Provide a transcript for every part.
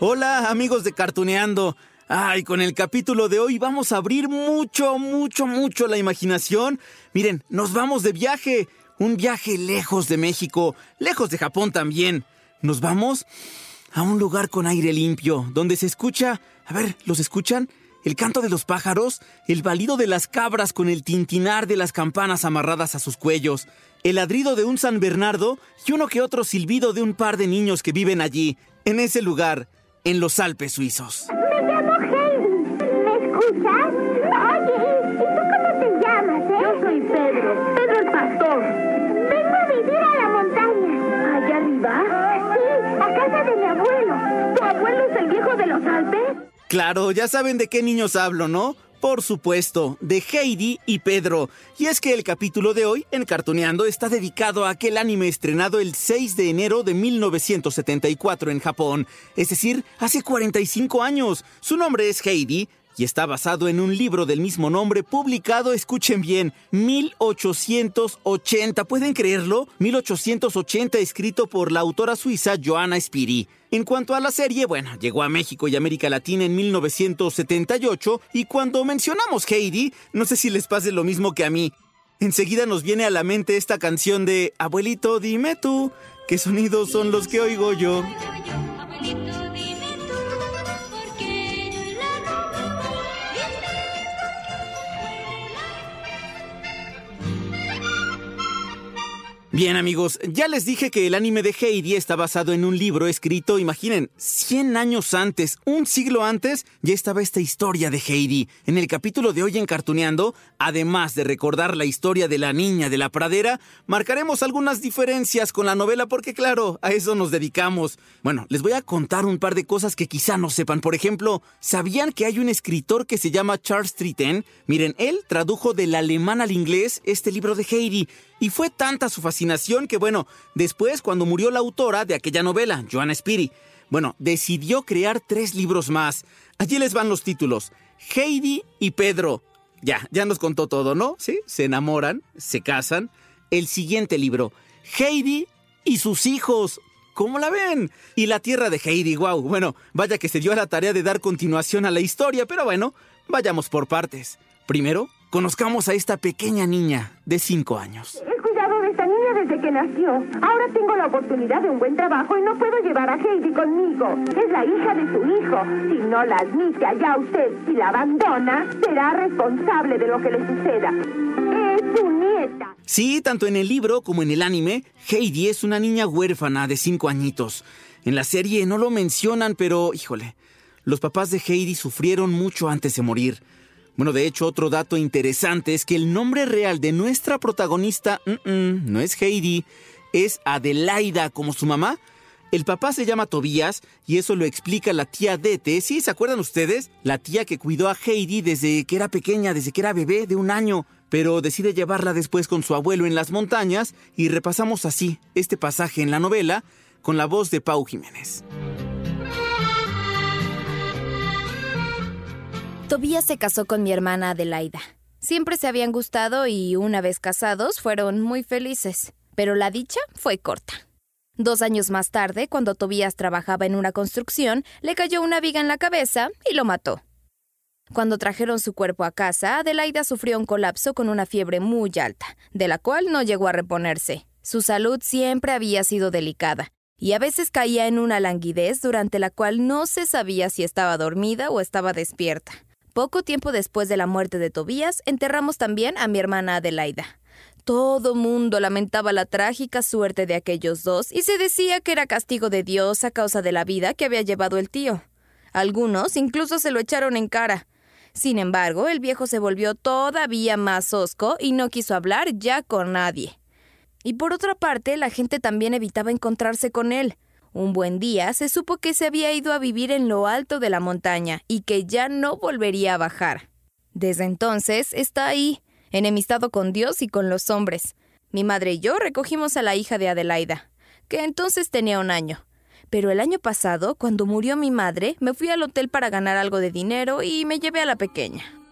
Hola amigos de Cartuneando. Ay, con el capítulo de hoy vamos a abrir mucho, mucho, mucho la imaginación. Miren, nos vamos de viaje. Un viaje lejos de México, lejos de Japón también. Nos vamos a un lugar con aire limpio, donde se escucha... A ver, ¿los escuchan? El canto de los pájaros, el balido de las cabras con el tintinar de las campanas amarradas a sus cuellos, el ladrido de un San Bernardo y uno que otro silbido de un par de niños que viven allí, en ese lugar, en los Alpes suizos. Me llamo Heidi. ¿Me escuchas? Oye, ¿y tú cómo te llamas, eh? Yo soy Pedro, Pedro el pastor. Vengo a vivir a la montaña. ¿Allá arriba? Sí, a casa de mi abuelo. ¿Tu abuelo es el viejo de los Alpes? Claro, ya saben de qué niños hablo, ¿no? Por supuesto, de Heidi y Pedro. Y es que el capítulo de hoy, en Cartoneando, está dedicado a aquel anime estrenado el 6 de enero de 1974 en Japón. Es decir, hace 45 años. Su nombre es Heidi, y está basado en un libro del mismo nombre publicado, escuchen bien, 1880, ¿pueden creerlo? 1880 escrito por la autora suiza Joanna Spiri. En cuanto a la serie, bueno, llegó a México y América Latina en 1978 y cuando mencionamos Heidi, no sé si les pase lo mismo que a mí. Enseguida nos viene a la mente esta canción de Abuelito, dime tú, ¿qué sonidos son los que oigo yo? Bien amigos, ya les dije que el anime de Heidi está basado en un libro escrito, imaginen, 100 años antes, un siglo antes, ya estaba esta historia de Heidi. En el capítulo de hoy en Cartuneando, además de recordar la historia de la niña de la pradera, marcaremos algunas diferencias con la novela porque claro, a eso nos dedicamos. Bueno, les voy a contar un par de cosas que quizá no sepan. Por ejemplo, ¿sabían que hay un escritor que se llama Charles Tritten? Miren, él tradujo del alemán al inglés este libro de Heidi. Y fue tanta su fascinación que, bueno, después, cuando murió la autora de aquella novela, Joanna Spiri, bueno, decidió crear tres libros más. Allí les van los títulos. Heidi y Pedro. Ya, ya nos contó todo, ¿no? Sí, se enamoran, se casan. El siguiente libro, Heidi y sus hijos. ¿Cómo la ven? Y la tierra de Heidi, wow. Bueno, vaya que se dio a la tarea de dar continuación a la historia, pero bueno, vayamos por partes. Primero, conozcamos a esta pequeña niña de 5 años. He cuidado de esta niña desde que nació. Ahora tengo la oportunidad de un buen trabajo y no puedo llevar a Heidi conmigo. Es la hija de su hijo. Si no la admite allá usted y la abandona, será responsable de lo que le suceda. Es su nieta. Sí, tanto en el libro como en el anime, Heidi es una niña huérfana de 5 añitos. En la serie no lo mencionan, pero, híjole, los papás de Heidi sufrieron mucho antes de morir. Bueno, de hecho, otro dato interesante es que el nombre real de nuestra protagonista no es Heidi, es Adelaida como su mamá. El papá se llama Tobías y eso lo explica la tía Dete. ¿Sí? ¿Se acuerdan ustedes? La tía que cuidó a Heidi desde que era pequeña, desde que era bebé de un año, pero decide llevarla después con su abuelo en las montañas y repasamos así este pasaje en la novela con la voz de Pau Jiménez. Tobías se casó con mi hermana Adelaida. Siempre se habían gustado y una vez casados fueron muy felices, pero la dicha fue corta. Dos años más tarde, cuando Tobías trabajaba en una construcción, le cayó una viga en la cabeza y lo mató. Cuando trajeron su cuerpo a casa, Adelaida sufrió un colapso con una fiebre muy alta, de la cual no llegó a reponerse. Su salud siempre había sido delicada, y a veces caía en una languidez durante la cual no se sabía si estaba dormida o estaba despierta. Poco tiempo después de la muerte de Tobías, enterramos también a mi hermana Adelaida. Todo mundo lamentaba la trágica suerte de aquellos dos y se decía que era castigo de Dios a causa de la vida que había llevado el tío. Algunos incluso se lo echaron en cara. Sin embargo, el viejo se volvió todavía más hosco y no quiso hablar ya con nadie. Y por otra parte, la gente también evitaba encontrarse con él. Un buen día se supo que se había ido a vivir en lo alto de la montaña y que ya no volvería a bajar. Desde entonces está ahí, enemistado con Dios y con los hombres. Mi madre y yo recogimos a la hija de Adelaida, que entonces tenía un año. Pero el año pasado, cuando murió mi madre, me fui al hotel para ganar algo de dinero y me llevé a la pequeña.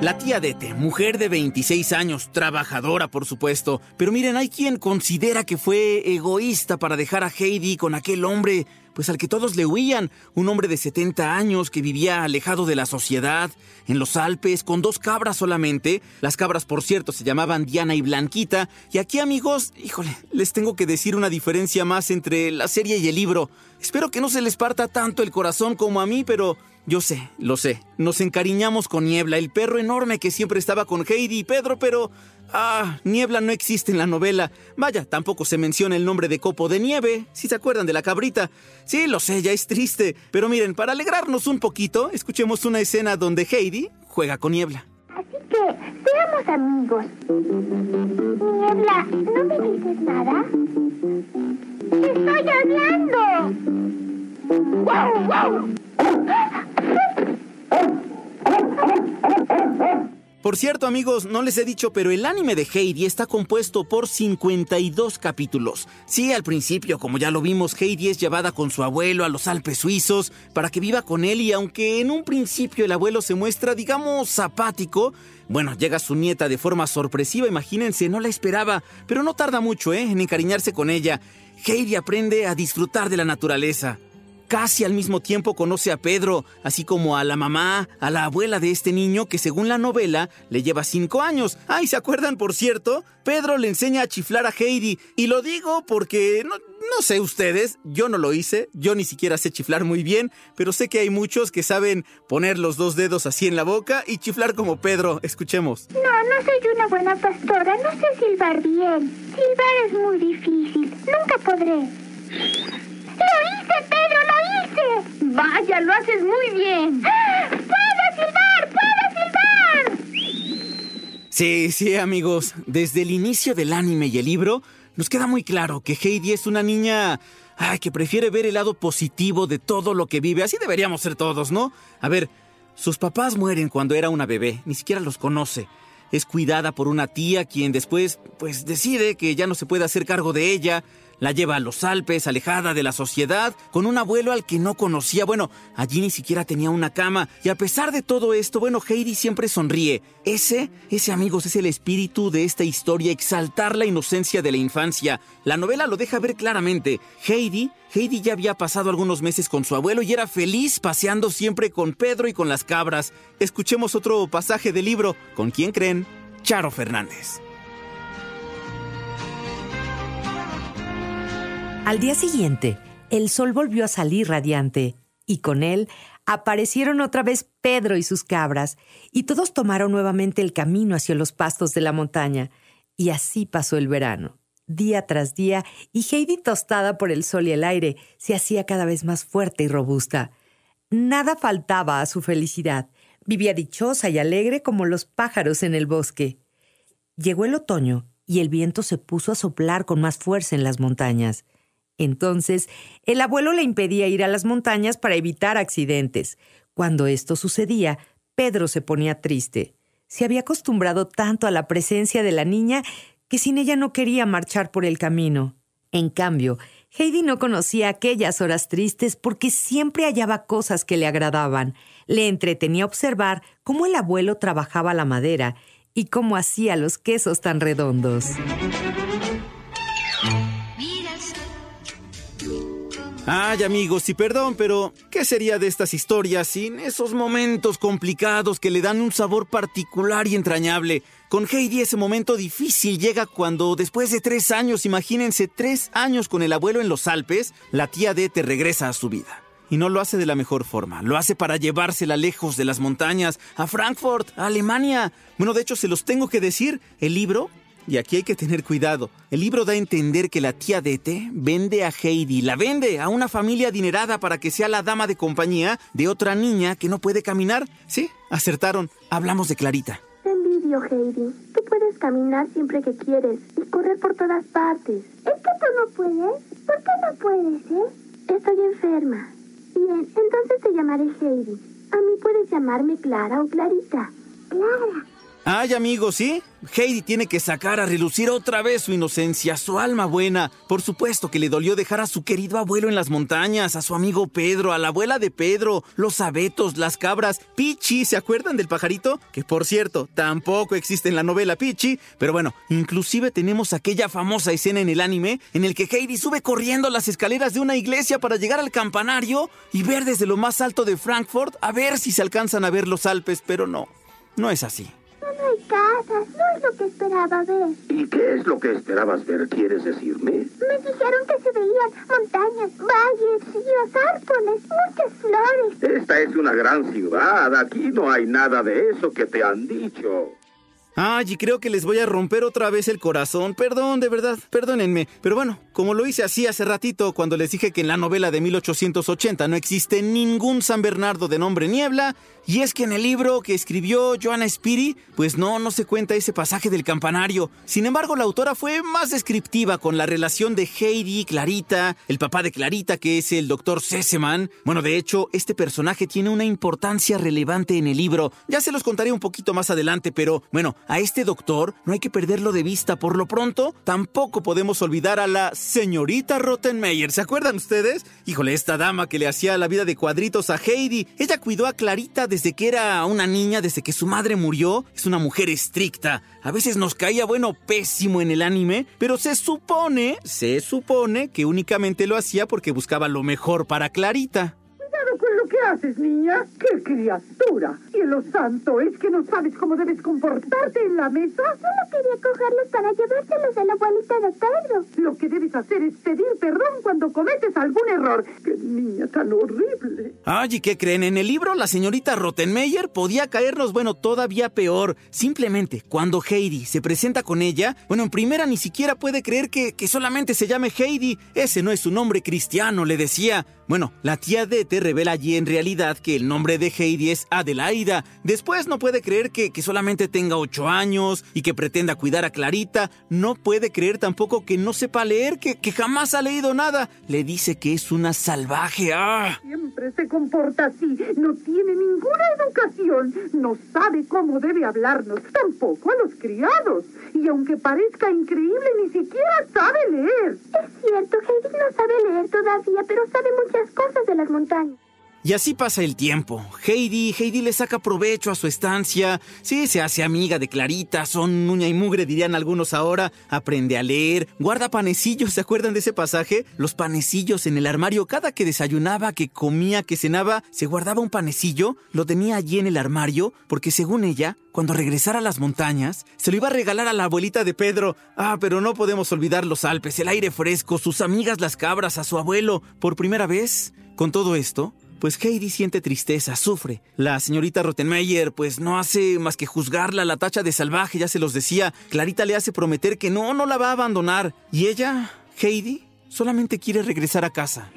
La tía Dete, mujer de 26 años, trabajadora por supuesto, pero miren, hay quien considera que fue egoísta para dejar a Heidi con aquel hombre, pues al que todos le huían, un hombre de 70 años que vivía alejado de la sociedad, en los Alpes, con dos cabras solamente. Las cabras, por cierto, se llamaban Diana y Blanquita. Y aquí, amigos, híjole, les tengo que decir una diferencia más entre la serie y el libro. Espero que no se les parta tanto el corazón como a mí, pero yo sé, lo sé. Nos encariñamos con Niebla, el perro enorme que siempre estaba con Heidi y Pedro, pero... Ah, Niebla no existe en la novela. Vaya, tampoco se menciona el nombre de Copo de Nieve, si se acuerdan de la cabrita. Sí, lo sé, ya es triste. Pero miren, para alegrarnos un poquito, escuchemos una escena donde Heidi juega con Niebla. Así que, seamos amigos. Niebla, ¿no me dices nada? ¡Estoy hablando! Por cierto, amigos, no les he dicho, pero el anime de Heidi está compuesto por 52 capítulos. Sí, al principio, como ya lo vimos, Heidi es llevada con su abuelo a los Alpes suizos para que viva con él y aunque en un principio el abuelo se muestra, digamos, zapático, bueno, llega su nieta de forma sorpresiva, imagínense, no la esperaba, pero no tarda mucho, ¿eh?, en encariñarse con ella. Heidi aprende a disfrutar de la naturaleza. Casi al mismo tiempo conoce a Pedro, así como a la mamá, a la abuela de este niño que según la novela le lleva cinco años. Ay, ¿se acuerdan, por cierto? Pedro le enseña a chiflar a Heidi. Y lo digo porque no, sé ustedes, yo no lo hice, yo ni siquiera sé chiflar muy bien, pero sé que hay muchos que saben poner los dos dedos así en la boca y chiflar como Pedro. Escuchemos. No, no soy una buena pastora, no sé silbar bien. Silbar es muy difícil, nunca podré. ¡Lo hice, Pedro, lo hice! Vaya, lo haces muy bien. ¡Puedo silbar! ¡Puedo silbar! Sí, sí, amigos. Desde el inicio del anime y el libro, nos queda muy claro que Heidi es una niña ay, que prefiere ver el lado positivo de todo lo que vive. Así deberíamos ser todos, ¿no? A ver, sus papás mueren cuando era una bebé, ni siquiera los conoce. Es cuidada por una tía quien después, pues, decide que ya no se puede hacer cargo de ella. La lleva a los Alpes, alejada de la sociedad, con un abuelo al que no conocía. Bueno, allí ni siquiera tenía una cama. Y a pesar de todo esto, bueno, Heidi siempre sonríe. Ese, ese amigos, es el espíritu de esta historia, exaltar la inocencia de la infancia. La novela lo deja ver claramente. Heidi, Heidi ya había pasado algunos meses con su abuelo y era feliz paseando siempre con Pedro y con las cabras. Escuchemos otro pasaje del libro. ¿Con quién creen? Charo Fernández. Al día siguiente, el sol volvió a salir radiante y con él aparecieron otra vez Pedro y sus cabras, y todos tomaron nuevamente el camino hacia los pastos de la montaña. Y así pasó el verano. Día tras día, y Heidi, tostada por el sol y el aire, se hacía cada vez más fuerte y robusta. Nada faltaba a su felicidad. Vivía dichosa y alegre como los pájaros en el bosque. Llegó el otoño y el viento se puso a soplar con más fuerza en las montañas. Entonces, el abuelo le impedía ir a las montañas para evitar accidentes. Cuando esto sucedía, Pedro se ponía triste. Se había acostumbrado tanto a la presencia de la niña que sin ella no quería marchar por el camino. En cambio, Heidi no conocía aquellas horas tristes porque siempre hallaba cosas que le agradaban. Le entretenía observar cómo el abuelo trabajaba la madera y cómo hacía los quesos tan redondos. Ay amigos, y perdón, pero ¿qué sería de estas historias sin esos momentos complicados que le dan un sabor particular y entrañable? Con Heidi ese momento difícil llega cuando después de tres años, imagínense tres años con el abuelo en los Alpes, la tía Dete regresa a su vida. Y no lo hace de la mejor forma. Lo hace para llevársela lejos de las montañas, a Frankfurt, a Alemania. Bueno, de hecho, se los tengo que decir. El libro y aquí hay que tener cuidado. El libro da a entender que la tía Dete vende a Heidi, la vende a una familia adinerada para que sea la dama de compañía de otra niña que no puede caminar. Sí, acertaron. Hablamos de Clarita. Te envidio, Heidi. Tú puedes caminar siempre que quieres y correr por todas partes. ¿Es que tú no puedes? ¿Por qué no puedes, eh? Estoy enferma. Bien, entonces te llamaré Heidi. A mí puedes llamarme Clara o Clarita. Clara. Ay, amigos, ¿sí? Heidi tiene que sacar a relucir otra vez su inocencia, su alma buena. Por supuesto que le dolió dejar a su querido abuelo en las montañas, a su amigo Pedro, a la abuela de Pedro, los abetos, las cabras, Pichi, ¿se acuerdan del pajarito? Que por cierto, tampoco existe en la novela Pichi, pero bueno, inclusive tenemos aquella famosa escena en el anime en el que Heidi sube corriendo las escaleras de una iglesia para llegar al campanario y ver desde lo más alto de Frankfurt a ver si se alcanzan a ver los Alpes, pero no, no es así. No hay casas, no es lo que esperaba ver. ¿Y qué es lo que esperabas ver, quieres decirme? Me dijeron que se veían montañas, valles, ríos, árboles, muchas flores. Esta es una gran ciudad, aquí no hay nada de eso que te han dicho. Ay, y creo que les voy a romper otra vez el corazón. Perdón, de verdad, perdónenme. Pero bueno, como lo hice así hace ratito cuando les dije que en la novela de 1880 no existe ningún San Bernardo de nombre Niebla, y es que en el libro que escribió Joanna Spiri, pues no, no se cuenta ese pasaje del campanario. Sin embargo, la autora fue más descriptiva con la relación de Heidi Clarita, el papá de Clarita, que es el doctor Seseman. Bueno, de hecho, este personaje tiene una importancia relevante en el libro. Ya se los contaré un poquito más adelante, pero bueno, a este doctor no hay que perderlo de vista. Por lo pronto, tampoco podemos olvidar a la señorita Rottenmeier. ¿Se acuerdan ustedes? Híjole, esta dama que le hacía la vida de cuadritos a Heidi. Ella cuidó a Clarita desde que era una niña, desde que su madre murió. Es una mujer estricta. A veces nos caía, bueno, pésimo en el anime, pero se supone, se supone que únicamente lo hacía porque buscaba lo mejor para Clarita. Lo que haces, niña. ¡Qué criatura! Cielo santo, ¿es que no sabes cómo debes comportarte en la mesa? Solo quería cogerlos para llevárselos a la abuelita de Pedro. Lo que debes hacer es pedir perdón cuando cometes algún error. ¡Qué niña tan horrible! Ay, ¿y qué creen? En el libro, la señorita Rottenmeier podía caernos, bueno, todavía peor. Simplemente, cuando Heidi se presenta con ella, bueno, en primera ni siquiera puede creer que, que solamente se llame Heidi. Ese no es su nombre cristiano, le decía. Bueno, la tía Dete revela allí en realidad que el nombre de Heidi es Adelaida. Después no puede creer que, que solamente tenga ocho años y que pretenda cuidar a Clarita. No puede creer tampoco que no sepa leer, que, que jamás ha leído nada. Le dice que es una salvaje. ¡Ah! Siempre se comporta así. No tiene ninguna educación. No sabe cómo debe hablarnos. Tampoco a los criados. Y aunque parezca increíble, ni siquiera sabe leer. Es cierto, Heidi no sabe leer todavía, pero sabe muchas cosas de las montañas. Y así pasa el tiempo. Heidi, Heidi le saca provecho a su estancia. Sí, se hace amiga de Clarita, son uña y mugre, dirían algunos ahora. Aprende a leer, guarda panecillos, ¿se acuerdan de ese pasaje? Los panecillos en el armario. Cada que desayunaba, que comía, que cenaba, se guardaba un panecillo, lo tenía allí en el armario, porque según ella, cuando regresara a las montañas, se lo iba a regalar a la abuelita de Pedro. Ah, pero no podemos olvidar los Alpes, el aire fresco, sus amigas las cabras, a su abuelo. Por primera vez, con todo esto, pues Heidi siente tristeza, sufre. La señorita Rottenmeier, pues no hace más que juzgarla, la tacha de salvaje, ya se los decía. Clarita le hace prometer que no, no la va a abandonar. Y ella, Heidi, solamente quiere regresar a casa.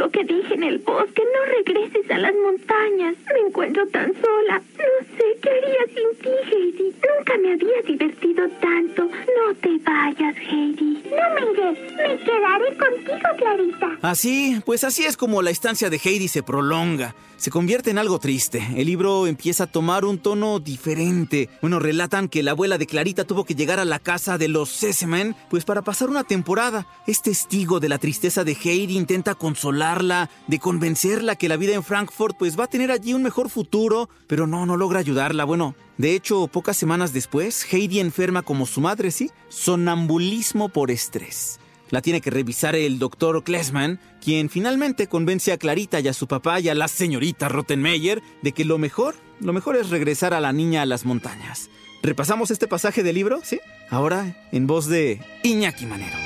Lo que dije en el bosque. No regreses a las montañas. Me encuentro tan sola. No sé qué haría sin ti, Heidi. Nunca me había divertido tanto. No te vayas, Heidi. No me iré. Me quedaré contigo, Clarita. Así, pues así es como la estancia de Heidi se prolonga. Se convierte en algo triste. El libro empieza a tomar un tono diferente. Bueno, relatan que la abuela de Clarita tuvo que llegar a la casa de los Seseman, pues para pasar una temporada. Es testigo de la tristeza de Heidi, intenta consolarla, de convencerla que la vida en Frankfurt pues va a tener allí un mejor futuro, pero no, no logra ayudarla. Bueno, de hecho, pocas semanas después, Heidi enferma como su madre, ¿sí? Sonambulismo por estrés. La tiene que revisar el doctor Klesman, quien finalmente convence a Clarita y a su papá y a la señorita Rottenmeier de que lo mejor, lo mejor es regresar a la niña a las montañas. ¿Repasamos este pasaje del libro? ¿Sí? Ahora en voz de Iñaki Manero.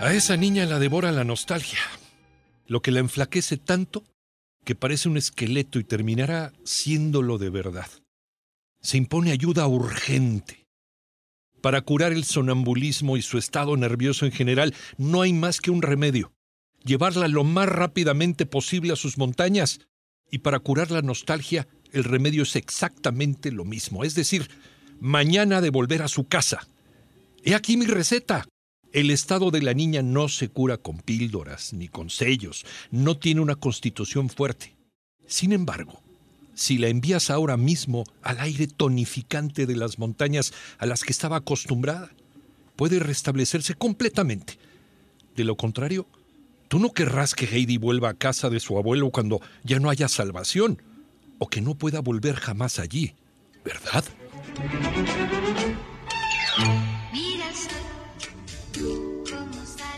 A esa niña la devora la nostalgia, lo que la enflaquece tanto que parece un esqueleto y terminará siéndolo de verdad. Se impone ayuda urgente. Para curar el sonambulismo y su estado nervioso en general, no hay más que un remedio. Llevarla lo más rápidamente posible a sus montañas. Y para curar la nostalgia, el remedio es exactamente lo mismo. Es decir, mañana de volver a su casa. He aquí mi receta. El estado de la niña no se cura con píldoras ni con sellos, no tiene una constitución fuerte. Sin embargo, si la envías ahora mismo al aire tonificante de las montañas a las que estaba acostumbrada, puede restablecerse completamente. De lo contrario, tú no querrás que Heidi vuelva a casa de su abuelo cuando ya no haya salvación, o que no pueda volver jamás allí, ¿verdad?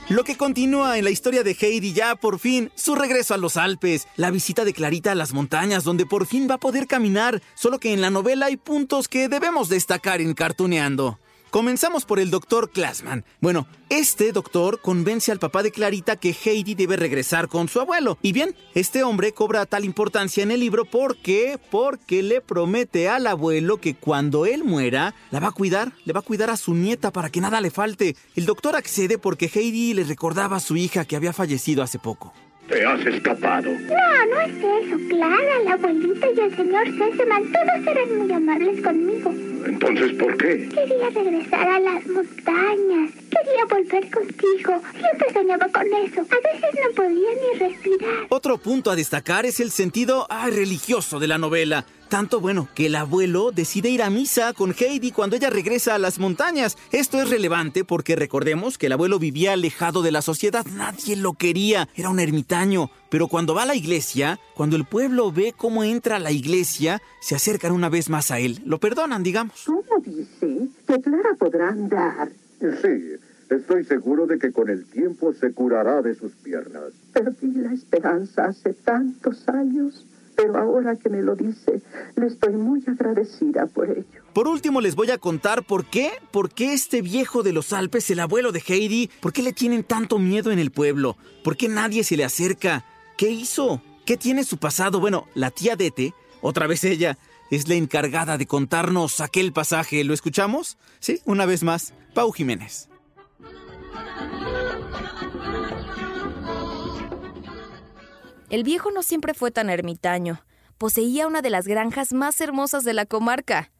Lo que continúa en la historia de Heidi ya por fin, su regreso a los Alpes, la visita de Clarita a las montañas donde por fin va a poder caminar, solo que en la novela hay puntos que debemos destacar en Cartuneando. Comenzamos por el doctor Klassman. Bueno, este doctor convence al papá de Clarita que Heidi debe regresar con su abuelo. Y bien, este hombre cobra tal importancia en el libro porque, porque le promete al abuelo que cuando él muera, la va a cuidar, le va a cuidar a su nieta para que nada le falte. El doctor accede porque Heidi le recordaba a su hija que había fallecido hace poco. Te has escapado. No, no es eso. Clara, la abuelita y el señor Seseman, todos eran muy amables conmigo. Entonces, ¿por qué? Quería regresar a las montañas. Quería volver contigo. Siempre soñaba con eso. A veces no podía ni respirar. Otro punto a destacar es el sentido ay, religioso de la novela. Tanto bueno que el abuelo decide ir a misa con Heidi cuando ella regresa a las montañas. Esto es relevante porque recordemos que el abuelo vivía alejado de la sociedad. Nadie lo quería. Era un ermitaño. Pero cuando va a la iglesia, cuando el pueblo ve cómo entra a la iglesia, se acercan una vez más a él. Lo perdonan, digamos. ¿Cómo dice que Clara podrá andar? Sí, estoy seguro de que con el tiempo se curará de sus piernas. Perdí la esperanza hace tantos años, pero ahora que me lo dice, le estoy muy agradecida por ello. Por último, les voy a contar por qué, por qué este viejo de los Alpes, el abuelo de Heidi, por qué le tienen tanto miedo en el pueblo, por qué nadie se le acerca, qué hizo, qué tiene su pasado. Bueno, la tía Dete, otra vez ella, es la encargada de contarnos aquel pasaje. ¿Lo escuchamos? Sí, una vez más, Pau Jiménez. El viejo no siempre fue tan ermitaño. Poseía una de las granjas más hermosas de la comarca.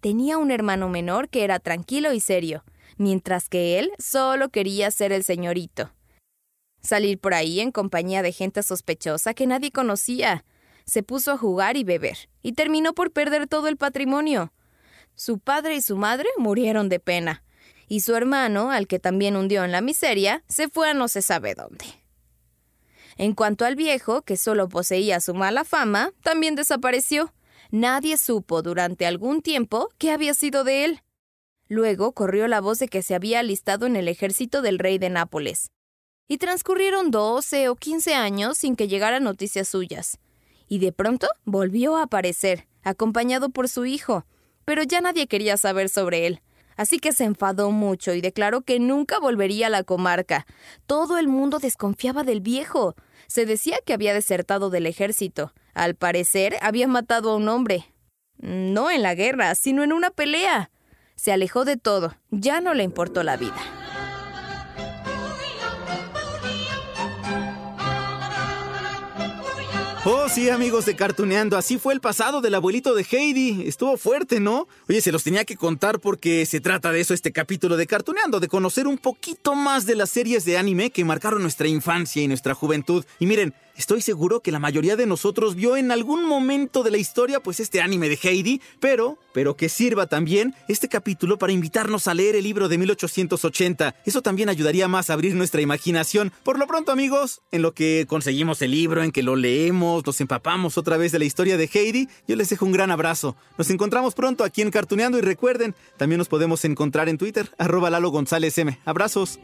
Tenía un hermano menor que era tranquilo y serio, mientras que él solo quería ser el señorito. Salir por ahí en compañía de gente sospechosa que nadie conocía. Se puso a jugar y beber, y terminó por perder todo el patrimonio. Su padre y su madre murieron de pena, y su hermano, al que también hundió en la miseria, se fue a no se sabe dónde. En cuanto al viejo, que solo poseía su mala fama, también desapareció. Nadie supo durante algún tiempo qué había sido de él. Luego corrió la voz de que se había alistado en el ejército del rey de Nápoles. Y transcurrieron doce o quince años sin que llegara noticias suyas. Y de pronto volvió a aparecer, acompañado por su hijo, pero ya nadie quería saber sobre él. Así que se enfadó mucho y declaró que nunca volvería a la comarca. Todo el mundo desconfiaba del viejo. Se decía que había desertado del ejército. Al parecer, había matado a un hombre. No en la guerra, sino en una pelea. Se alejó de todo. Ya no le importó la vida. Oh, sí, amigos de Cartuneando, así fue el pasado del abuelito de Heidi. Estuvo fuerte, ¿no? Oye, se los tenía que contar porque se trata de eso este capítulo de Cartuneando, de conocer un poquito más de las series de anime que marcaron nuestra infancia y nuestra juventud. Y miren, Estoy seguro que la mayoría de nosotros vio en algún momento de la historia pues este anime de Heidi, pero, pero que sirva también este capítulo para invitarnos a leer el libro de 1880. Eso también ayudaría más a abrir nuestra imaginación. Por lo pronto amigos, en lo que conseguimos el libro, en que lo leemos, nos empapamos otra vez de la historia de Heidi, yo les dejo un gran abrazo. Nos encontramos pronto aquí en Cartuneando y recuerden, también nos podemos encontrar en Twitter, arroba Lalo González M. Abrazos.